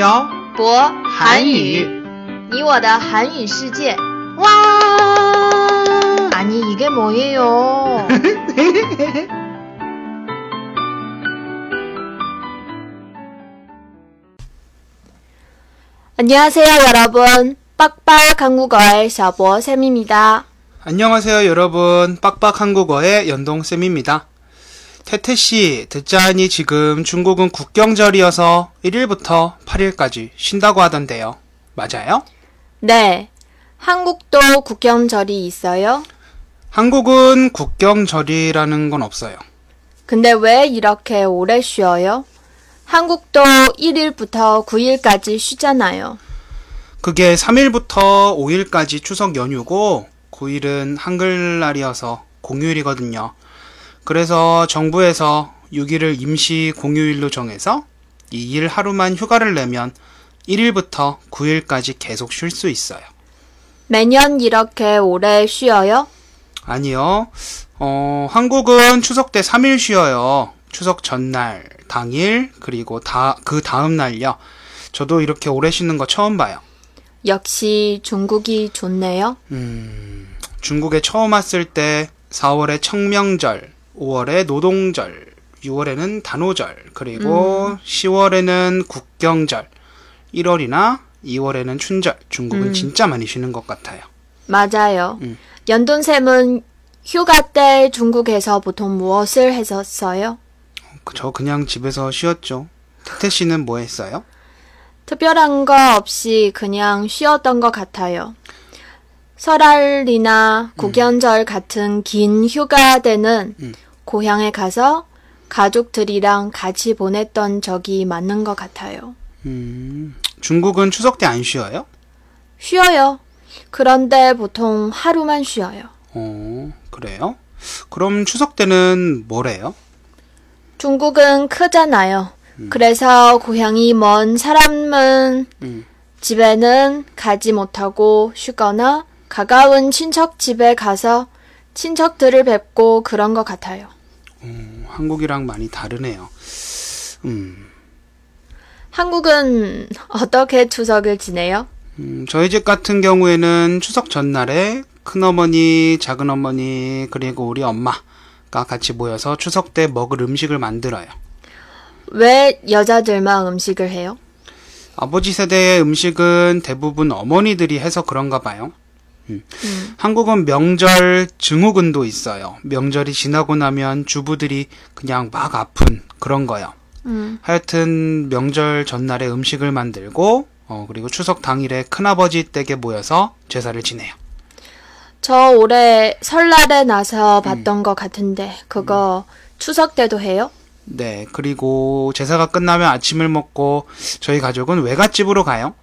漂博韩语语，你我的韩语世界。 와! 아니 이게 뭐예요? 안녕하세요 여러분. 빡빡 한국어의 샤보 쌤입니다. 안녕하세요, 여러분. 빡빡 한국어의 연동쌤입니다. 태태 씨, 듣자하니 지금 중국은 국경절이어서 1일부터 8일까지 쉰다고 하던데요. 맞아요? 네. 한국도 국경절이 있어요? 한국은 국경절이라는 건 없어요. 근데 왜 이렇게 오래 쉬어요? 한국도 1일부터 9일까지 쉬잖아요. 그게 3일부터 5일까지 추석 연휴고 9일은 한글날이어서 공휴일이거든요. 그래서 정부에서 6일을 임시 공휴일로 정해서 이 일 하루만 휴가를 내면 1일부터 9일까지 계속 쉴 수 있어요. 매년 이렇게 오래 쉬어요? 아니요. 어, 한국은 추석 때 3일 쉬어요. 추석 전날, 당일, 그리고 다, 그 다음 날요. 저도 이렇게 오래 쉬는 거 처음 봐요. 역시 중국이 좋네요. 음, 중국에 처음 왔을 때 4월에 청명절, 5월에 노동절, 6월에는 단오절, 그리고 10월에는 국경절, 1월이나 2월에는 춘절. 중국은 음. 진짜 많이 쉬는 것 같아요. 맞아요. 음. 연돈쌤은 휴가 때 중국에서 보통 무엇을 했었어요? 그- 저 그냥 집에서 쉬었죠. 태태 씨는 뭐 했어요? 특별한 거 없이 그냥 쉬었던 것 같아요. 설날이나 국연절 같은 긴 휴가 때는 음. 고향에 가서 가족들이랑 같이 보냈던 적이 많은 것 같아요. 음, 중국은 추석 때 안 쉬어요? 쉬어요. 그런데 보통 하루만 쉬어요. 어, 그래요? 그럼 추석 때는 뭐래요? 중국은 크잖아요. 그래서 고향이 먼 사람은 음. 집에는 가지 못하고 쉬거나 가까운 친척 집에 가서 친척들을 뵙고 그런 것 같아요. 음, 한국이랑 많이 다르네요. 음, 한국은 어떻게 추석을 지내요? 음, 저희 집 같은 경우에는 추석 전날에 큰어머니, 작은어머니, 그리고 우리 엄마가 같이 모여서 추석 때 먹을 음식을 만들어요. 왜 여자들만 음식을 해요? 아버지 세대의 음식은 대부분 어머니들이 해서 그런가 봐요. 음. 한국은 명절 증후군도 있어요. 명절이 지나고 나면 주부들이 그냥 막 아픈 그런 거요. 음, 하여튼 명절 전날에 음식을 만들고 어, 그리고 추석 당일에 큰아버지 댁에 모여서 제사를 지내요. 저 올해 설날에 나서 봤던 것 같은데 그거 추석 때도 해요? 네, 그리고 제사가 끝나면 아침을 먹고 저희 가족은 외갓집으로 가요.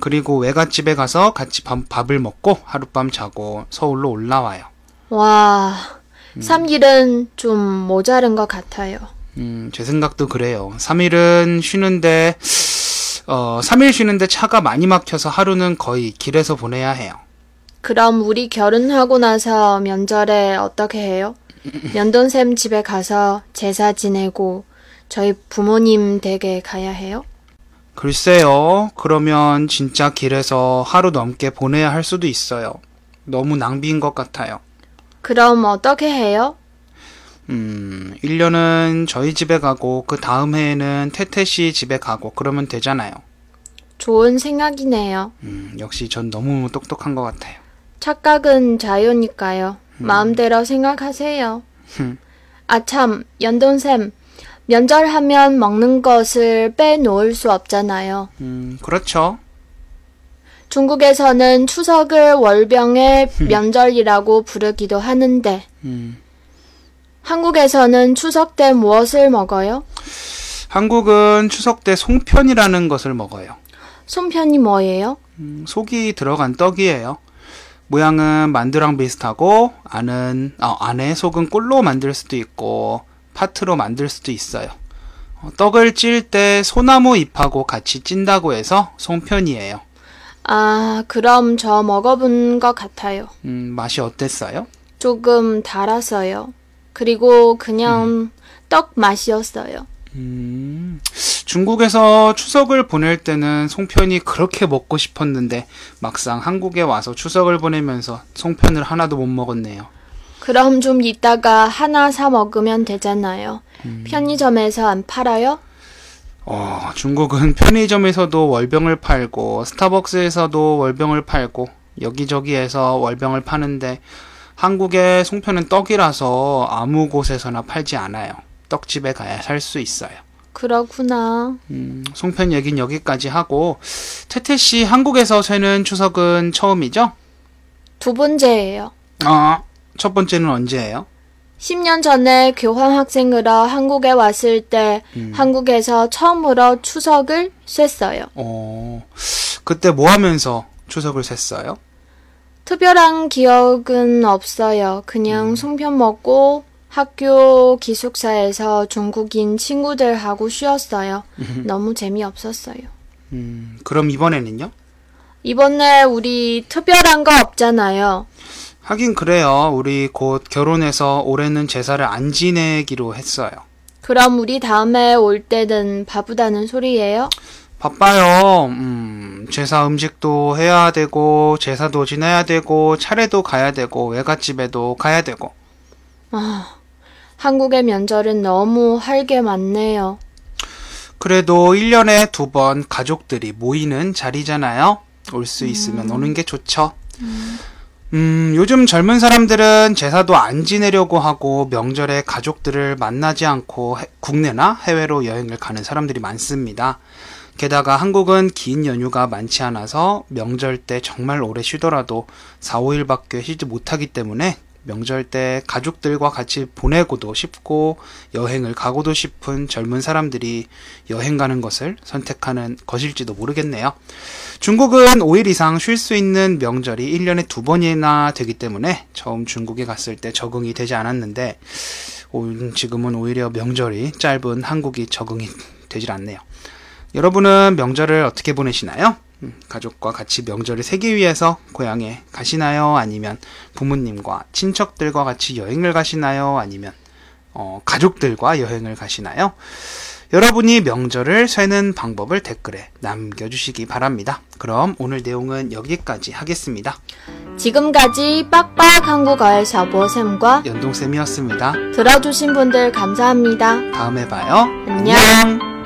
그리고 외갓집에 가서 같이 밥, 밥을 먹고 하룻밤 자고 서울로 올라와요. 와, 3일은 좀 모자른 것 같아요. 음, 제 생각도 그래요. 3일은 쉬는데, 어, 3일 쉬는데 차가 많이 막혀서 하루는 거의 길에서 보내야 해요. 그럼 우리 결혼하고 나서 명절에 어떻게 해요? 연돈샘 집에 가서 제사 지내고 저희 부모님 댁에 가야 해요? 글쎄요, 그러면 진짜 길에서 하루 넘게 보내야 할 수도 있어요. 너무 낭비인 것 같아요. 그럼 어떻게 해요? 음, 1년은 저희 집에 가고, 그 다음 해에는 태태 씨 집에 가고, 그러면 되잖아요. 좋은 생각이네요. 음, 역시 전 너무 똑똑한 것 같아요. 착각은 자유니까요. 마음대로 생각하세요. 흠. 아, 참, 연돈샘. 명절하면 먹는 것을 빼놓을 수 없잖아요. 음, 그렇죠. 중국에서는 추석을 월병의 명절이라고 부르기도 하는데, 음, 한국에서는 추석 때 무엇을 먹어요? 한국은 추석 때 송편이라는 것을 먹어요. 손편이 뭐예요? 음, 속이 들어간 떡이에요. 모양은 만두랑 비슷하고 안은 어, 안에 속은 꿀로 만들 수도 있고 파트로 만들 수도 있어요. 어, 떡을 찔 때 소나무 잎하고 같이 찐다고 해서 송편이에요. 아, 그럼 저 먹어본 것 같아요. 음, 맛이 어땠어요? 조금 달았어요. 그리고 그냥 떡 맛이었어요. 음, 중국에서 추석을 보낼 때는 송편이 그렇게 먹고 싶었는데 막상 한국에 와서 추석을 보내면서 송편을 하나도 못 먹었네요. 그럼 좀 이따가 하나 사 먹으면 되잖아요. 편의점에서 안 팔아요? 어, 중국은 편의점에서도 월병을 팔고 스타벅스에서도 월병을 팔고 여기저기에서 월병을 파는데 한국의 송편은 떡이라서 아무 곳에서나 팔지 않아요. 떡집에 가야 살 수 있어요. 그렇구나. 음, 송편 얘긴 여기까지 하고 태태 씨 한국에서 쇠는 추석은 처음이죠? 두 번째예요. 아, 첫 번째는 언제예요? 10년 전에 교환 학생으로 한국에 왔을 때 한국에서 처음으로 추석을 쐈어요. 어, 그때 뭐 하면서 추석을 샜어요? 특별한 기억은 없어요. 그냥 송편 먹고 학교 기숙사에서 중국인 친구들하고 쉬었어요. 너무 재미없었어요. 음, 그럼 이번에는요? 이번에 우리 특별한 거 없잖아요. 하긴 그래요. 우리 곧 결혼해서 올해는 제사를 안 지내기로 했어요. 그럼 우리 다음에 올 때는 바쁘다는 소리예요? 바빠요. 음, 제사 음식도 해야 되고, 제사도 지내야 되고, 차례도 가야 되고, 외갓집에도 가야 되고. 아, 한국의 명절은 너무 할 게 많네요. 그래도 1년에 두 번 가족들이 모이는 자리잖아요. 올 수 있으면 오는 게 좋죠. 음, 요즘 젊은 사람들은 제사도 안 지내려고 하고 명절에 가족들을 만나지 않고 해- 국내나 해외로 여행을 가는 사람들이 많습니다. 게다가 한국은 긴 연휴가 많지 않아서 명절 때 정말 오래 쉬더라도 4, 5일밖에 쉬지 못하기 때문에 명절 때 가족들과 같이 보내고도 싶고 여행을 가고도 싶은 젊은 사람들이 여행 가는 것을 선택하는 것일지도 모르겠네요. 중국은 5일 이상 쉴 수 있는 명절이 1년에 두 번이나 되기 때문에 처음 중국에 갔을 때 적응이 되지 않았는데 오- 지금은 오히려 명절이 짧은 한국이 적응이 되질 않네요. 여러분은 명절을 어떻게 보내시나요? 음, 가족과 같이 명절을 세기 위해서 고향에 가시나요? 아니면 부모님과 친척들과 같이 여행을 가시나요? 아니면 어, 가족들과 여행을 가시나요? 여러분이 명절을 쇠는 방법을 댓글에 남겨주시기 바랍니다. 그럼 오늘 내용은 여기까지 하겠습니다. 지금까지 빡빡 한국어의 샤보쌤과 연동쌤이었습니다. 들어주신 분들 감사합니다. 다음에 봐요. 안녕. 안녕.